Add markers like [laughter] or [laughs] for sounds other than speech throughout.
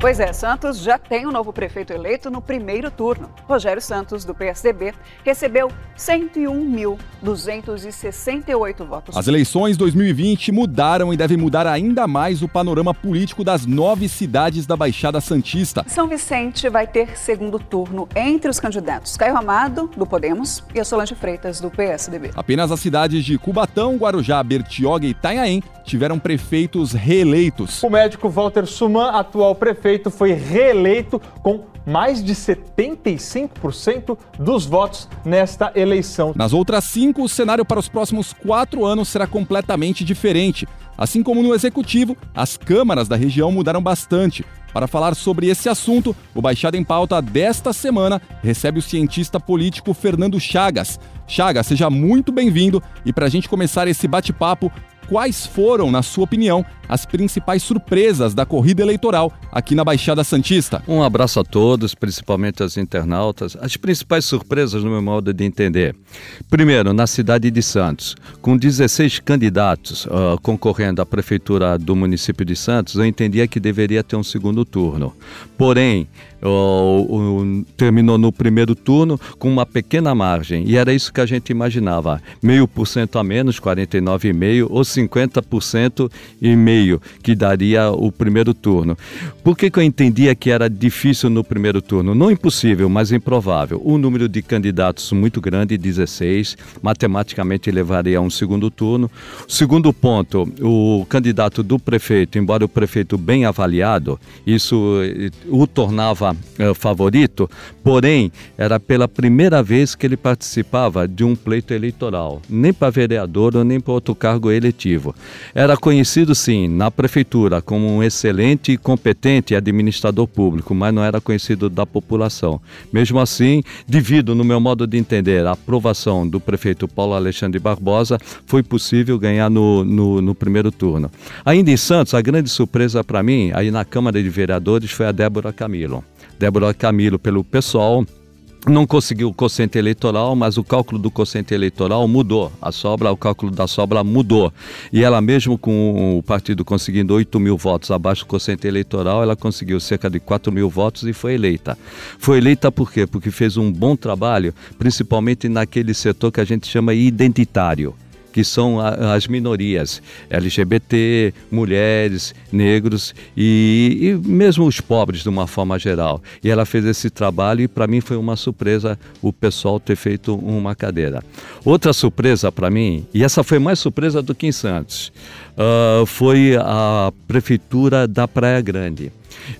Pois é, Santos já tem um novo prefeito eleito no primeiro turno. Rogério Santos, do PSDB, recebeu 101.268 votos. As eleições 2020 mudaram e devem mudar ainda mais o panorama político das nove cidades da Baixada Santista. São Vicente vai ter segundo turno entre os candidatos Caio Amado, do Podemos, e a Solange Freitas, do PSDB. Apenas as cidades de Cubatão, Guarujá, Bertioga e Itanhaém tiveram prefeitos reeleitos. O médico Walter Suman, atual prefeito, foi reeleito com mais de 75% dos votos nesta eleição. Nas outras cinco, o cenário para os próximos quatro anos será completamente diferente. Assim como no executivo, as câmaras da região mudaram bastante. Para falar sobre esse assunto, o Baixada em Pauta desta semana recebe o cientista político Fernando Chagas. Chagas, seja muito bem-vindo e para a gente começar esse bate-papo, quais foram, na sua opinião, as principais surpresas da corrida eleitoral aqui na Baixada Santista? Um abraço a todos, principalmente aos internautas. As principais surpresas, no meu modo de entender. Primeiro, na cidade de Santos, com 16 candidatos uh, concorrendo à prefeitura do município de Santos, eu entendia que deveria ter um segundo turno. Porém, terminou no primeiro turno com uma pequena margem, e era isso que a gente imaginava: meio por cento a menos, 49,5% ou 50% e meio, que daria o primeiro turno. Por que, que eu entendia que era difícil no primeiro turno? Não impossível, mas improvável. O número de candidatos muito grande, 16, matematicamente levaria a um segundo turno. Segundo ponto, o candidato do prefeito, embora o prefeito bem avaliado, isso eh, o tornava eh, favorito, porém, era pela primeira vez que ele participava de um pleito eleitoral, nem para vereador ou nem para outro cargo eletivo. Era conhecido, sim, na prefeitura como um excelente e competente administrador público, mas não era conhecido da população. Mesmo assim, devido, no meu modo de entender, à aprovação do prefeito Paulo Alexandre Barbosa, foi possível ganhar no, no, no primeiro turno. Ainda em Santos, a grande surpresa para mim, aí na Câmara de Vereadores, foi a Débora Camilo. Débora Camilo, pelo pessoal, não conseguiu o quociente eleitoral, mas o cálculo do quociente eleitoral mudou. A sobra, o cálculo da sobra mudou. E ela, mesmo com o partido conseguindo 8 mil votos abaixo do quociente eleitoral, ela conseguiu cerca de 4 mil votos e foi eleita. Foi eleita por quê? Porque fez um bom trabalho, principalmente naquele setor que a gente chama identitário que são a, as minorias LGBT, mulheres, negros e, e, mesmo os pobres de uma forma geral. E ela fez esse trabalho e para mim foi uma surpresa o pessoal ter feito uma cadeira. Outra surpresa para mim, e essa foi mais surpresa do que em Santos, uh, foi a prefeitura da Praia Grande.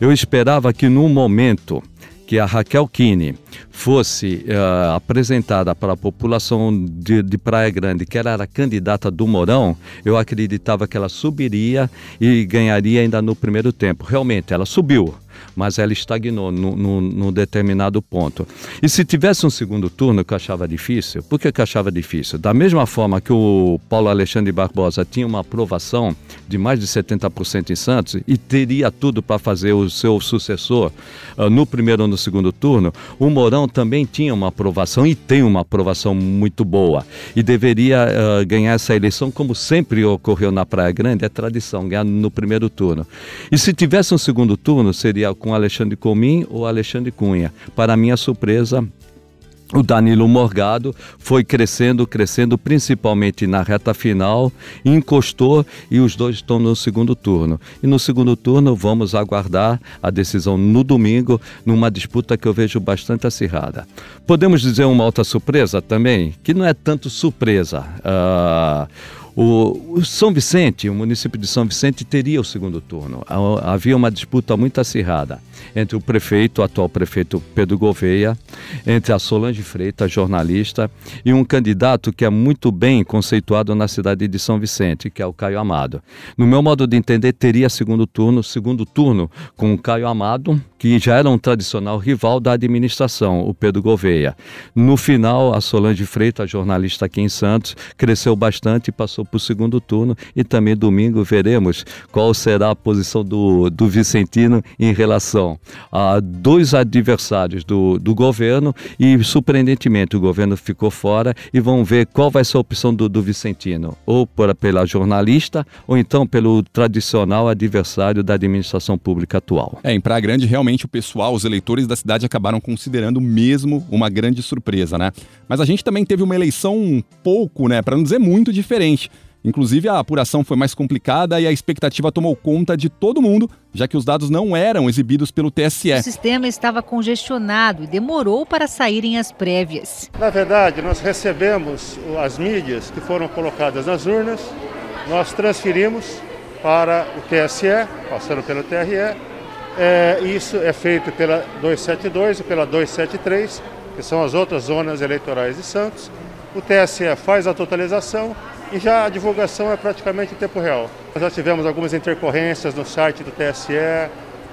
Eu esperava que no momento que a Raquel Kine fosse uh, apresentada para a população de, de, Praia Grande, que ela era candidata do Mourão, eu acreditava que ela subiria e ganharia ainda no primeiro tempo. Realmente, ela subiu mas ela estagnou num determinado ponto. E se tivesse um segundo turno, que eu achava difícil, por que eu achava difícil? Da mesma forma que o Paulo Alexandre Barbosa tinha uma aprovação de mais de 70% em Santos e teria tudo para fazer o seu sucessor uh, no primeiro ou no segundo turno, o Mourão também tinha uma aprovação e tem uma aprovação muito boa e deveria uh, ganhar essa eleição como sempre ocorreu na Praia Grande, é tradição, ganhar no primeiro turno. E se tivesse um segundo turno, seria com Alexandre Comim ou Alexandre Cunha. Para minha surpresa, o Danilo Morgado foi crescendo, crescendo, principalmente na reta final, encostou e os dois estão no segundo turno. E no segundo turno vamos aguardar a decisão no domingo, numa disputa que eu vejo bastante acirrada. Podemos dizer uma outra surpresa também, que não é tanto surpresa. Uh, o, o, São Vicente, o município de São Vicente, teria o segundo turno. Havia uma disputa muito acirrada entre o prefeito, o atual prefeito Pedro Gouveia, entre a Solange Freitas, jornalista, e um candidato que é muito bem conceituado na cidade de São Vicente, que é o Caio Amado. No meu modo de entender, teria segundo turno, segundo turno com o Caio Amado, que já era um tradicional rival da administração, o Pedro Gouveia. No final, a Solange Freitas, jornalista aqui em Santos, cresceu bastante e passou para o segundo turno. E também domingo veremos qual será a posição do, do Vicentino em relação a dois adversários do, do governo e, surpreendentemente, o governo ficou fora e vão ver qual vai ser a opção do, do Vicentino, ou por, pela jornalista ou então pelo tradicional adversário da administração pública atual. É, em Praia Grande, realmente o pessoal, os eleitores da cidade acabaram considerando mesmo uma grande surpresa, né? Mas a gente também teve uma eleição um pouco, né, para não dizer muito diferente. Inclusive, a apuração foi mais complicada e a expectativa tomou conta de todo mundo, já que os dados não eram exibidos pelo TSE. O sistema estava congestionado e demorou para saírem as prévias. Na verdade, nós recebemos as mídias que foram colocadas nas urnas, nós transferimos para o TSE, passando pelo TRE. É, isso é feito pela 272 e pela 273, que são as outras zonas eleitorais de Santos. O TSE faz a totalização e já a divulgação é praticamente em tempo real. Nós já tivemos algumas intercorrências no site do TSE,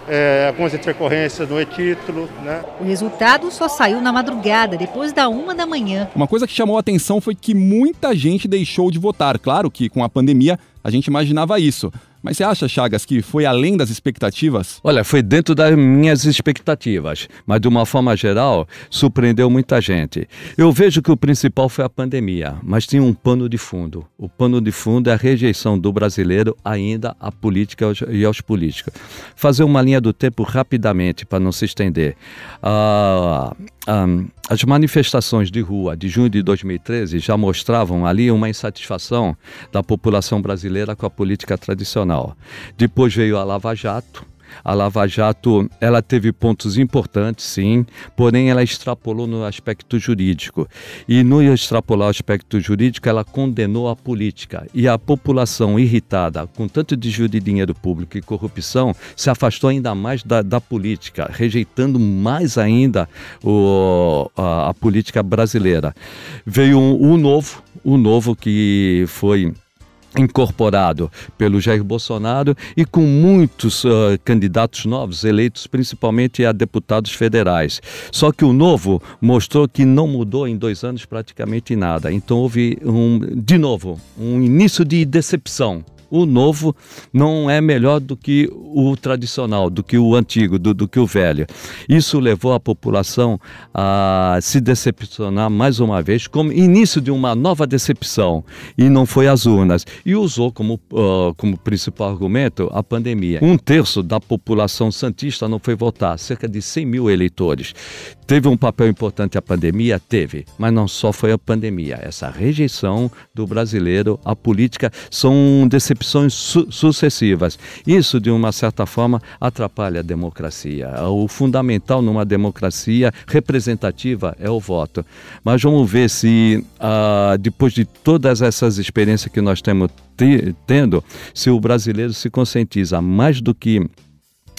é, algumas intercorrências no e-título. Né? O resultado só saiu na madrugada, depois da uma da manhã. Uma coisa que chamou a atenção foi que muita gente deixou de votar. Claro que com a pandemia a gente imaginava isso. Mas você acha, Chagas, que foi além das expectativas? Olha, foi dentro das minhas expectativas, mas de uma forma geral, surpreendeu muita gente. Eu vejo que o principal foi a pandemia, mas tinha um pano de fundo. O pano de fundo é a rejeição do brasileiro ainda à política e aos políticos. Fazer uma linha do tempo rapidamente, para não se estender. Ah, ah, as manifestações de rua de junho de 2013 já mostravam ali uma insatisfação da população brasileira com a política tradicional. Depois veio a Lava Jato, a Lava Jato, ela teve pontos importantes, sim, porém ela extrapolou no aspecto jurídico. E no extrapolar o aspecto jurídico, ela condenou a política. E a população irritada com tanto desvio de dinheiro público e corrupção se afastou ainda mais da, da política, rejeitando mais ainda o, a, a política brasileira. Veio um, um novo, o um novo que foi incorporado pelo Jair Bolsonaro e com muitos uh, candidatos novos eleitos principalmente a deputados federais. Só que o novo mostrou que não mudou em dois anos praticamente nada. Então houve um, de novo, um início de decepção o novo não é melhor do que o tradicional, do que o antigo, do, do, que o velho. Isso levou a população a se decepcionar mais uma vez, como início de uma nova decepção, e não foi as urnas. E usou como, uh, como principal argumento a pandemia. Um terço da população santista não foi votar, cerca de 100 mil eleitores. Teve um papel importante a pandemia? Teve, mas não só foi a pandemia. Essa rejeição do brasileiro à política são decepções su sucessivas. Isso, de uma certa forma, atrapalha a democracia. O fundamental numa democracia representativa é o voto. Mas vamos ver se, ah, depois de todas essas experiências que nós temos tendo, se o brasileiro se conscientiza mais do que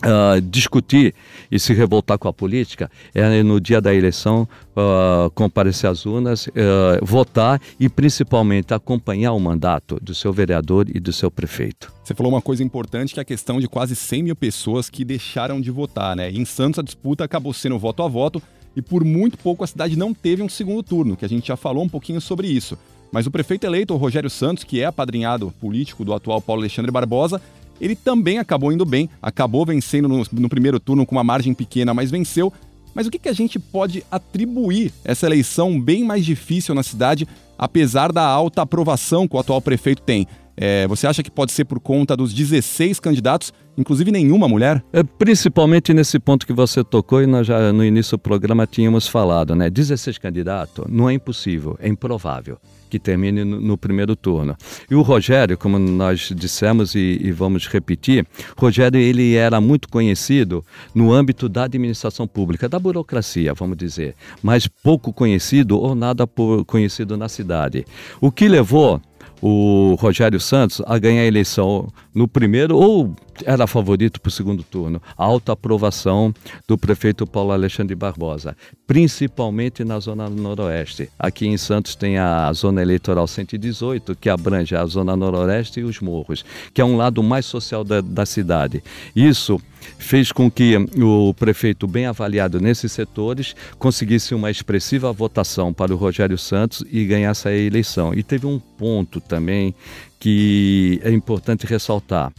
Uh, discutir e se revoltar com a política é no dia da eleição uh, comparecer às urnas, uh, votar e principalmente acompanhar o mandato do seu vereador e do seu prefeito. Você falou uma coisa importante que é a questão de quase 100 mil pessoas que deixaram de votar, né? Em Santos a disputa acabou sendo voto a voto e por muito pouco a cidade não teve um segundo turno, que a gente já falou um pouquinho sobre isso. Mas o prefeito eleito, o Rogério Santos, que é apadrinhado político do atual Paulo Alexandre Barbosa, ele também acabou indo bem, acabou vencendo no, no primeiro turno com uma margem pequena, mas venceu. Mas o que, que a gente pode atribuir essa eleição bem mais difícil na cidade, apesar da alta aprovação que o atual prefeito tem? É, você acha que pode ser por conta dos 16 candidatos, inclusive nenhuma mulher? É, principalmente nesse ponto que você tocou e nós já no início do programa tínhamos falado, né? 16 candidatos não é impossível, é improvável que termine no, no primeiro turno. E o Rogério, como nós dissemos e, e, vamos repetir, Rogério ele era muito conhecido no âmbito da administração pública, da burocracia, vamos dizer, mas pouco conhecido ou nada conhecido na cidade. O que levou o Rogério Santos a ganhar a eleição no primeiro ou era favorito para o segundo turno. A alta aprovação do prefeito Paulo Alexandre Barbosa, principalmente na zona noroeste. Aqui em Santos tem a zona eleitoral 118, que abrange a zona noroeste e os morros, que é um lado mais social da, da cidade. Isso fez com que o prefeito, bem avaliado nesses setores, conseguisse uma expressiva votação para o Rogério Santos e ganhasse a eleição. E teve um ponto também que é importante ressaltar.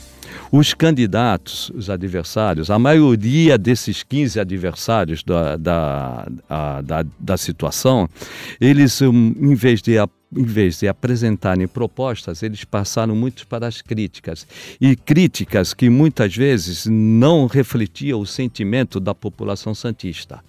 Os candidatos, os adversários, a maioria desses 15 adversários da, da, a, da, da situação, eles, hum, em vez de em vez de apresentarem propostas, eles passaram muito para as críticas. E críticas que muitas vezes não refletiam o sentimento da população santista.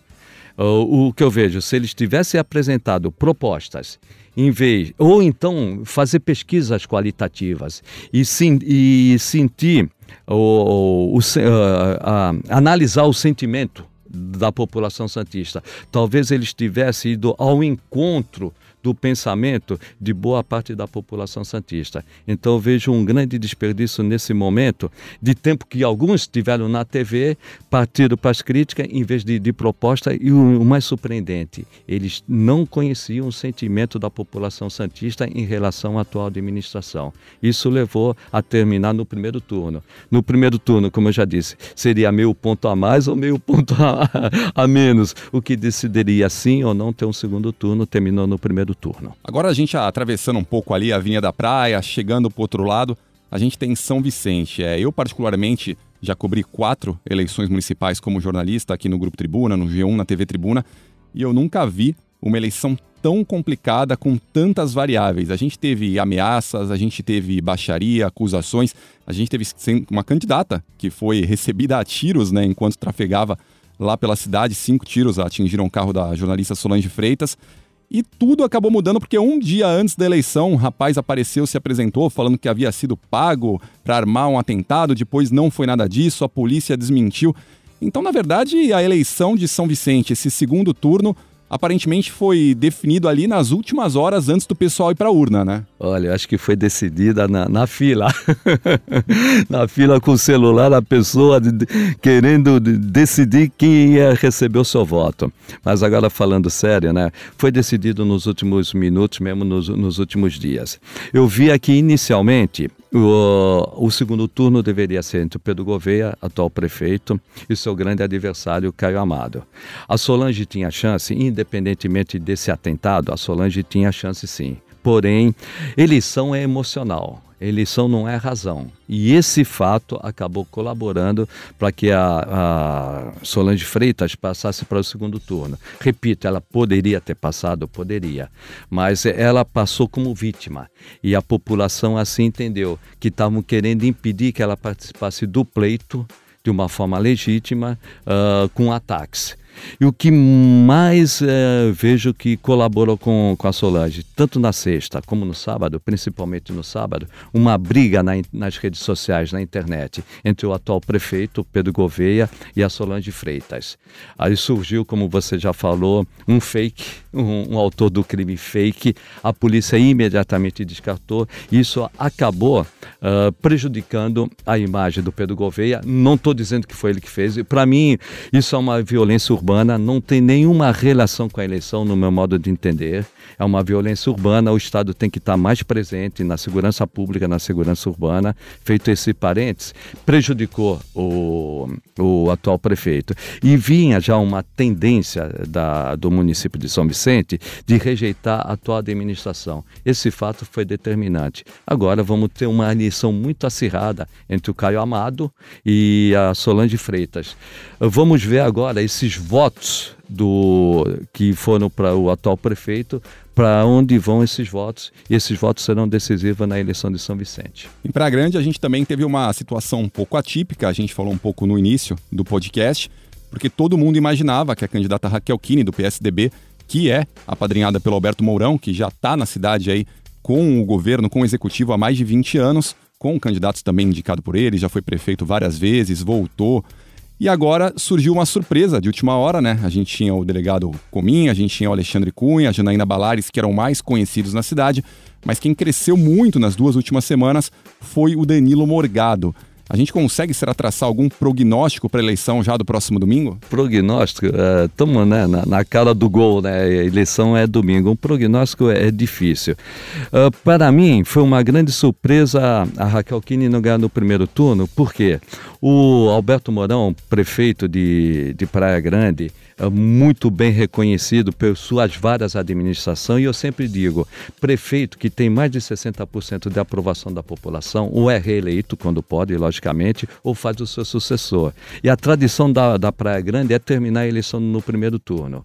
O que eu vejo, se eles tivessem apresentado propostas em vez ou então fazer pesquisas qualitativas e, sim, e sentir o, o, a, a, analisar o sentimento da população santista. Talvez eles tivessem ido ao encontro do pensamento de boa parte da população santista. Então vejo um grande desperdício nesse momento de tempo que alguns tiveram na TV, partiram para as críticas em vez de, de proposta e o, o mais surpreendente, eles não conheciam o sentimento da população santista em relação à atual administração. Isso levou a terminar no primeiro turno. No primeiro turno, como eu já disse, seria meio ponto a mais ou meio ponto a, a menos, o que decidiria sim ou não ter um segundo turno, terminou no primeiro turno. Agora a gente atravessando um pouco ali a Vinha da Praia, chegando para outro lado, a gente tem São Vicente. É, eu, particularmente, já cobri quatro eleições municipais como jornalista aqui no Grupo Tribuna, no G1, na TV Tribuna, e eu nunca vi uma eleição tão complicada com tantas variáveis. A gente teve ameaças, a gente teve baixaria, acusações, a gente teve uma candidata que foi recebida a tiros né, enquanto trafegava lá pela cidade. Cinco tiros atingiram o carro da jornalista Solange Freitas. E tudo acabou mudando porque um dia antes da eleição, um rapaz apareceu, se apresentou, falando que havia sido pago para armar um atentado, depois não foi nada disso, a polícia desmentiu. Então, na verdade, a eleição de São Vicente, esse segundo turno, aparentemente foi definido ali nas últimas horas antes do pessoal ir para a urna, né? Olha, acho que foi decidida na, na fila. [laughs] na fila com o celular, a pessoa de, de, querendo de, decidir quem ia receber o seu voto. Mas agora falando sério, né? Foi decidido nos últimos minutos, mesmo nos, nos últimos dias. Eu vi aqui inicialmente o, o, segundo turno deveria ser entre Pedro Gouveia, atual prefeito, e seu grande adversário, Caio Amado. A Solange tinha chance, independentemente desse atentado, a Solange tinha chance sim. Porém, eleição é emocional. Eleição não é razão. E esse fato acabou colaborando para que a, a, Solange Freitas passasse para o segundo turno. Repito, ela poderia ter passado, poderia, mas ela passou como vítima. E a população assim entendeu que estavam querendo impedir que ela participasse do pleito de uma forma legítima uh, com ataques. E o que mais é, vejo que colaborou com, com a Solange, tanto na sexta como no sábado, principalmente no sábado, uma briga na, nas redes sociais, na internet, entre o atual prefeito, Pedro Gouveia, e a Solange Freitas. Aí surgiu, como você já falou, um fake, um, um autor do crime fake. A polícia imediatamente descartou. Isso acabou uh, prejudicando a imagem do Pedro Gouveia. Não estou dizendo que foi ele que fez. Para mim, isso é uma violência urbana urbana não tem nenhuma relação com a eleição, no meu modo de entender. É uma violência urbana, o Estado tem que estar mais presente na segurança pública, na segurança urbana. Feito esse parênteses, prejudicou o, o atual prefeito. E vinha já uma tendência da, do município de São Vicente de rejeitar a atual administração. Esse fato foi determinante. Agora vamos ter uma eleição muito acirrada entre o Caio Amado e a Solange Freitas. Vamos ver agora esses votos do que foram para o atual prefeito, para onde vão esses votos, e esses votos serão decisivos na eleição de São Vicente. Em Praia Grande, a gente também teve uma situação um pouco atípica, a gente falou um pouco no início do podcast, porque todo mundo imaginava que a candidata Raquel Kine, do PSDB, que é apadrinhada pelo Alberto Mourão, que já está na cidade aí com o governo, com o executivo há mais de 20 anos, com candidatos também indicado por ele, já foi prefeito várias vezes, voltou, e agora surgiu uma surpresa de última hora, né? A gente tinha o delegado Comim, a gente tinha o Alexandre Cunha, a Janaína Balares, que eram mais conhecidos na cidade, mas quem cresceu muito nas duas últimas semanas foi o Danilo Morgado. A gente consegue, será, traçar algum prognóstico para a eleição já do próximo domingo? Prognóstico, estamos né, na, na, cara do gol, né? A eleição é domingo. Um prognóstico é, é difícil. Uh, para mim, foi uma grande surpresa a Raquel Kine não ganhar no primeiro turno, porque o Alberto Mourão, prefeito de, de Praia Grande, é muito bem reconhecido por suas várias administrações, e eu sempre digo: prefeito que tem mais de 60% de aprovação da população, ou é reeleito quando pode, logicamente, ou faz o seu sucessor. E a tradição da, da Praia Grande é terminar a eleição no primeiro turno.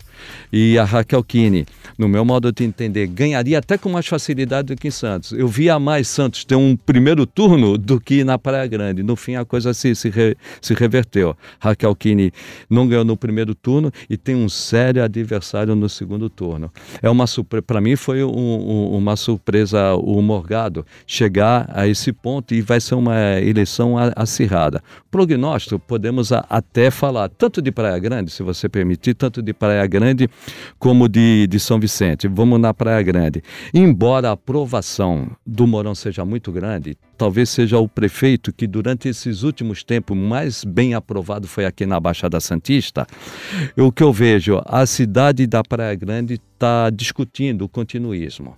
E a Raquel Kine, no meu modo de entender, ganharia até com mais facilidade do que em Santos. Eu via mais Santos ter um primeiro turno do que na Praia Grande. No fim, a coisa se, se, re, se reverteu. Raquel Kine não ganhou no primeiro turno e tem um sério adversário no segundo turno. É uma para mim foi um, um, uma surpresa o Morgado chegar a esse ponto e vai ser uma eleição acirrada. Prognóstico podemos a, até falar tanto de Praia Grande, se você permitir, tanto de Praia Grande como de, de São Vicente. Vamos na Praia Grande. Embora a aprovação do Morão seja muito grande, talvez seja o prefeito que durante esses últimos tempos mais bem aprovado foi aqui na Baixada Santista. O que eu vejo, a cidade da Praia Grande está discutindo o continuismo.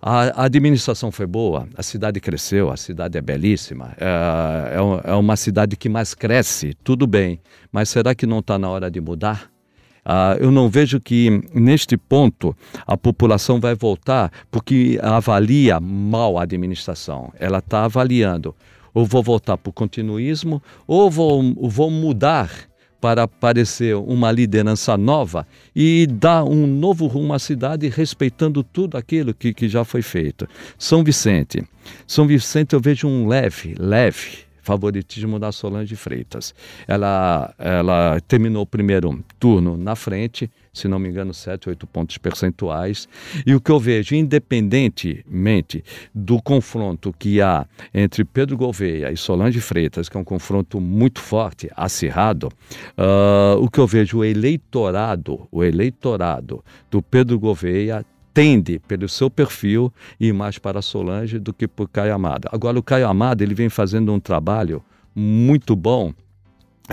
A, administração foi boa, a cidade cresceu, a cidade é belíssima, é, é, é uma cidade que mais cresce, tudo bem, mas será que não está na hora de mudar? Uh, eu não vejo que neste ponto a população vai voltar porque avalia mal a administração. Ela está avaliando. Ou vou voltar para o continuismo, ou vou, vou mudar para aparecer uma liderança nova e dar um novo rumo à cidade, respeitando tudo aquilo que, que já foi feito. São Vicente. São Vicente eu vejo um leve, leve favoritismo da Solange Freitas. Ela, ela terminou o primeiro turno na frente, se não me engano, 7, 8 pontos percentuais. E o que eu vejo, independentemente do confronto que há entre Pedro Gouveia e Solange Freitas, que é um confronto muito forte, acirrado, uh, o que eu vejo, o eleitorado, o eleitorado do Pedro Gouveia tende, pelo seu perfil, ir mais para Solange do que por Caio Amado. Agora, o Caio Amado ele vem fazendo um trabalho muito bom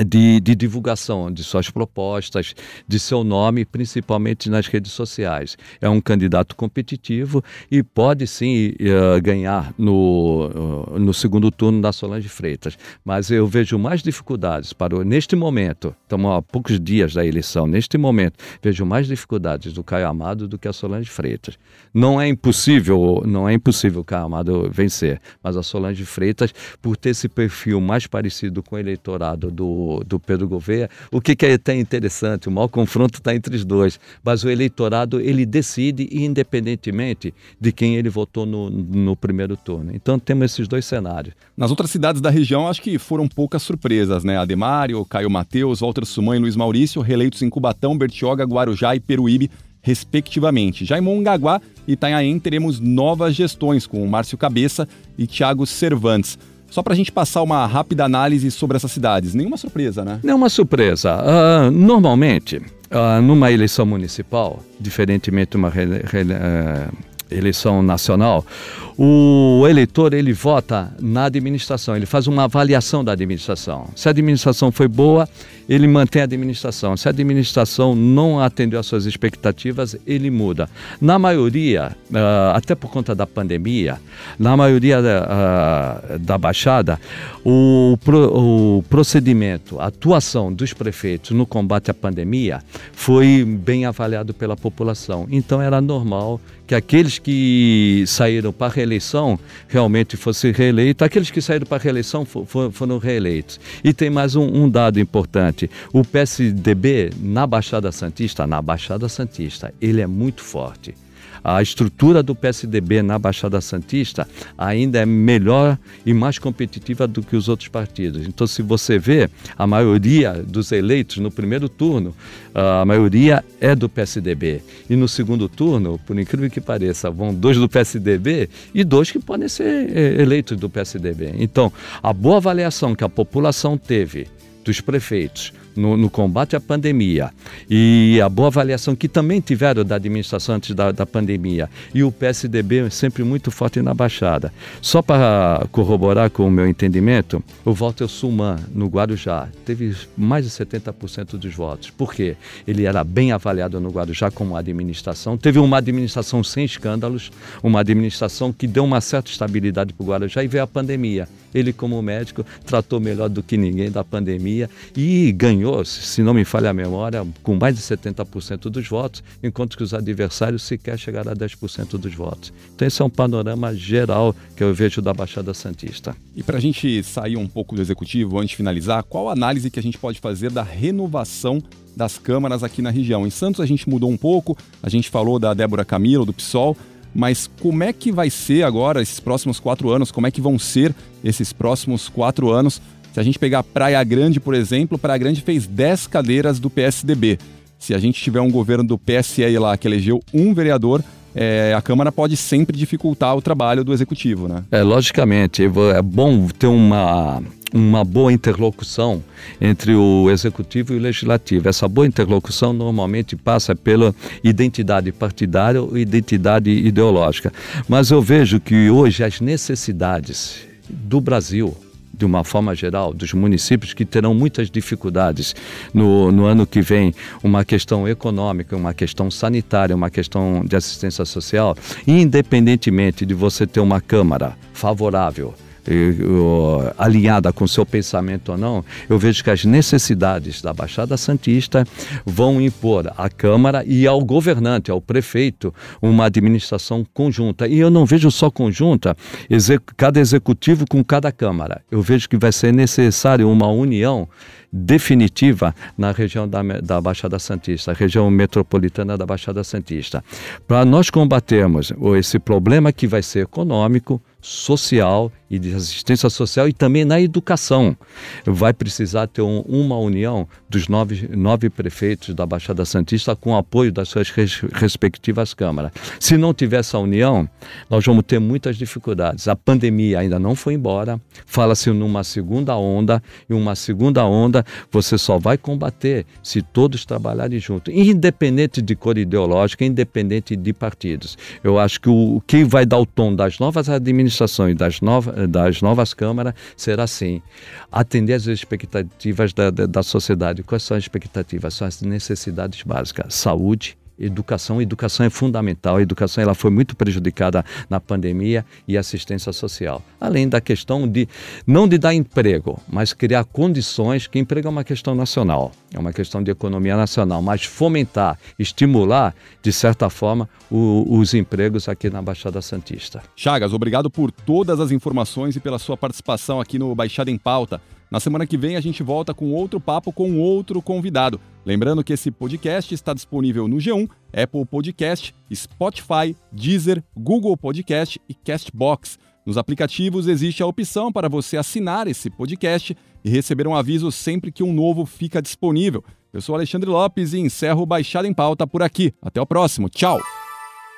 de, de, divulgação de suas propostas, de seu nome, principalmente nas redes sociais. É um candidato competitivo e pode sim uh, ganhar no, uh, no segundo turno da Solange Freitas. Mas eu vejo mais dificuldades para neste momento, estamos há poucos dias da eleição, neste momento, vejo mais dificuldades do Caio Amado do que a Solange Freitas. Não é impossível, não é impossível o Caio Amado vencer, mas a Solange Freitas, por ter esse perfil mais parecido com o eleitorado do do, Pedro Gouveia, o que, que é até interessante, o maior confronto está entre os dois, mas o eleitorado ele decide independentemente de quem ele votou no, no primeiro turno. Então temos esses dois cenários. Nas outras cidades da região, acho que foram poucas surpresas, né? Ademário, Caio Mateus, Walter Suman e Luiz Maurício, reeleitos em Cubatão, Bertioga, Guarujá e Peruíbe, respectivamente. Já em Mongaguá e Itanhaém teremos novas gestões com Márcio Cabeça e Tiago Cervantes. Só para a gente passar uma rápida análise sobre essas cidades. Nenhuma surpresa, né? Nenhuma surpresa. Uh, normalmente, uh, numa eleição municipal, diferentemente de uma re, re, uh, eleição nacional, o eleitor ele vota na administração, ele faz uma avaliação da administração. Se a administração foi boa, ele mantém a administração. Se a administração não atendeu às suas expectativas, ele muda. Na maioria, uh, até por conta da pandemia, na maioria uh, da Baixada, o, o procedimento, a atuação dos prefeitos no combate à pandemia foi bem avaliado pela população. Então era normal que aqueles que saíram para reeleição realmente fossem reeleitos, aqueles que saíram para a reeleição foram reeleitos. E tem mais um, um, dado importante: o PSDB na Baixada Santista, na Baixada Santista, ele é muito forte a estrutura do PSDB na Baixada Santista ainda é melhor e mais competitiva do que os outros partidos. Então, se você vê, a maioria dos eleitos no primeiro turno, a maioria é do PSDB. E no segundo turno, por incrível que pareça, vão dois do PSDB e dois que podem ser eh, eleitos do PSDB. Então, a boa avaliação que a população teve dos prefeitos no, no, combate à pandemia e a boa avaliação que também tiveram da administração antes da, da pandemia e o PSDB sempre muito forte na Baixada. Só para corroborar com o meu entendimento, o Walter Suman, no Guarujá, teve mais de 70% dos votos. Por quê? Ele era bem avaliado no Guarujá como administração, teve uma administração sem escândalos, uma administração que deu uma certa estabilidade para o Guarujá e veio a pandemia. Ele, como médico, tratou melhor do que ninguém da pandemia e ganhou, se não me falha a memória, com mais de 70% dos votos, enquanto que os adversários sequer chegaram a 10% dos votos. Então, esse é um panorama geral que eu vejo da Baixada Santista. E para a gente sair um pouco do executivo, antes de finalizar, qual a análise que a gente pode fazer da renovação das câmaras aqui na região? Em Santos a gente mudou um pouco, a gente falou da Débora Camilo, do PSOL, mas como é que vai ser agora esses próximos quatro anos? Como é que vão ser esses próximos quatro anos? Se a gente pegar Praia Grande, por exemplo, Praia Grande fez 10 cadeiras do PSDB. Se a gente tiver um governo do PSL lá que elegeu um vereador, é, a Câmara pode sempre dificultar o trabalho do Executivo, né? É, logicamente. É bom ter uma, uma boa interlocução entre o executivo e o legislativo. Essa boa interlocução normalmente passa pela identidade partidária ou identidade ideológica. Mas eu vejo que hoje as necessidades do Brasil, de uma forma geral, dos municípios que terão muitas dificuldades no, no ano que vem, uma questão econômica, uma questão sanitária, uma questão de assistência social, independentemente de você ter uma Câmara favorável alinhada com seu pensamento ou não, eu vejo que as necessidades da Baixada Santista vão impor à Câmara e ao governante, ao prefeito, uma administração conjunta. E eu não vejo só conjunta, cada executivo com cada Câmara. Eu vejo que vai ser necessário uma união definitiva na região da, da Baixada Santista, região metropolitana da Baixada Santista. Para nós combatermos esse problema que vai ser econômico, social e de assistência social e também na educação. Vai precisar ter um, uma união dos nove, nove prefeitos da Baixada Santista com o apoio das suas res, respectivas câmaras. Se não tiver essa união, nós vamos ter muitas dificuldades. A pandemia ainda não foi embora, fala-se numa segunda onda, e uma segunda onda você só vai combater se todos trabalharem juntos, independente de cor ideológica, independente de partidos. Eu acho que o que vai dar o tom das novas administrações, das, nova, das novas câmaras, será sim atender às expectativas da, da, da sociedade. Quais são as expectativas? São as necessidades básicas: saúde, educação. Educação é fundamental. A educação ela foi muito prejudicada na pandemia e assistência social. Além da questão de não de dar emprego, mas criar condições que emprego é uma questão nacional, é uma questão de economia nacional, mas fomentar, estimular de certa forma o, os empregos aqui na Baixada Santista. Chagas, obrigado por todas as informações e pela sua participação aqui no Baixada em Pauta. Na semana que vem a gente volta com outro papo com outro convidado. Lembrando que esse podcast está disponível no G1, Apple Podcast, Spotify, Deezer, Google Podcast e Castbox. Nos aplicativos existe a opção para você assinar esse podcast e receber um aviso sempre que um novo fica disponível. Eu sou Alexandre Lopes e encerro o Baixada em Pauta por aqui. Até o próximo. Tchau!